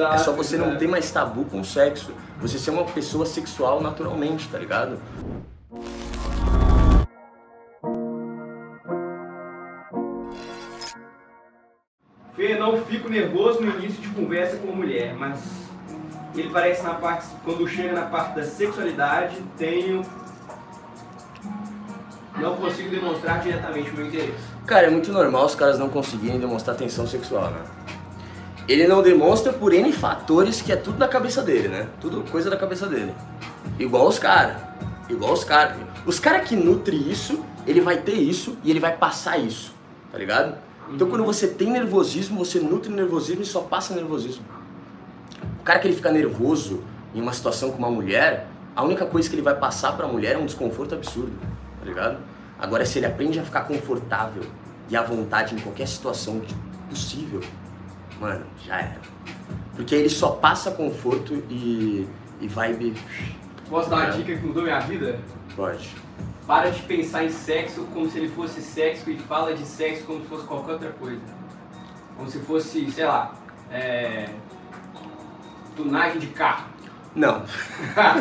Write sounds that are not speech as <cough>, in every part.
Exato, é só você não exato. ter mais tabu com o sexo. Você ser uma pessoa sexual naturalmente, tá ligado? Fê, não fico nervoso no início de conversa com a mulher, mas ele parece na parte, quando chega na parte da sexualidade, tenho. Não consigo demonstrar diretamente o meu interesse. Cara, é muito normal os caras não conseguirem demonstrar tensão sexual, né? Ele não demonstra por N fatores que é tudo na cabeça dele, né? Tudo coisa da cabeça dele. Igual os caras. Igual os caras. Os caras que nutrem isso, ele vai ter isso e ele vai passar isso, tá ligado? Então quando você tem nervosismo, você nutre nervosismo e só passa nervosismo. O cara que ele fica nervoso em uma situação com uma mulher, a única coisa que ele vai passar pra mulher é um desconforto absurdo, tá ligado? Agora se ele aprende a ficar confortável e à vontade em qualquer situação possível, mano, já era. Porque ele só passa conforto e, e vibe. Posso dar uma dica que mudou minha vida? Pode. Para de pensar em sexo como se ele fosse sexo e fala de sexo como se fosse qualquer outra coisa. Como se fosse, sei lá, é... tunagem de carro. Não.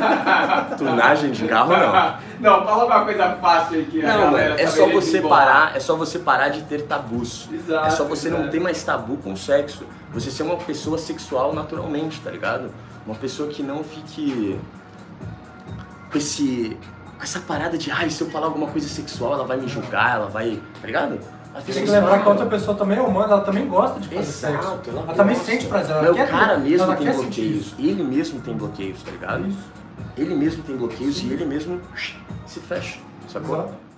<laughs> Tunagem de carro não. não, fala uma coisa fácil aí que Não, mano, é só você parar, é só você parar de ter tabus. Exato, é só você não exato. ter mais tabu com o sexo. Você ser uma pessoa sexual naturalmente, tá ligado? Uma pessoa que não fique com esse com essa parada de, ai, se eu falar alguma coisa sexual, ela vai me julgar, ela vai, tá ligado? As Tem que lembrar que a outra pessoa também é humana, ela também gosta de fazer Exato, sexo. ela Ela também sente prazer, ela Mas quer o cara ter- mesmo tem bloqueios. Ele mesmo tem bloqueios, tá ligado? Isso. Ele mesmo tem bloqueios e ele mesmo se fecha, sacou? Exato.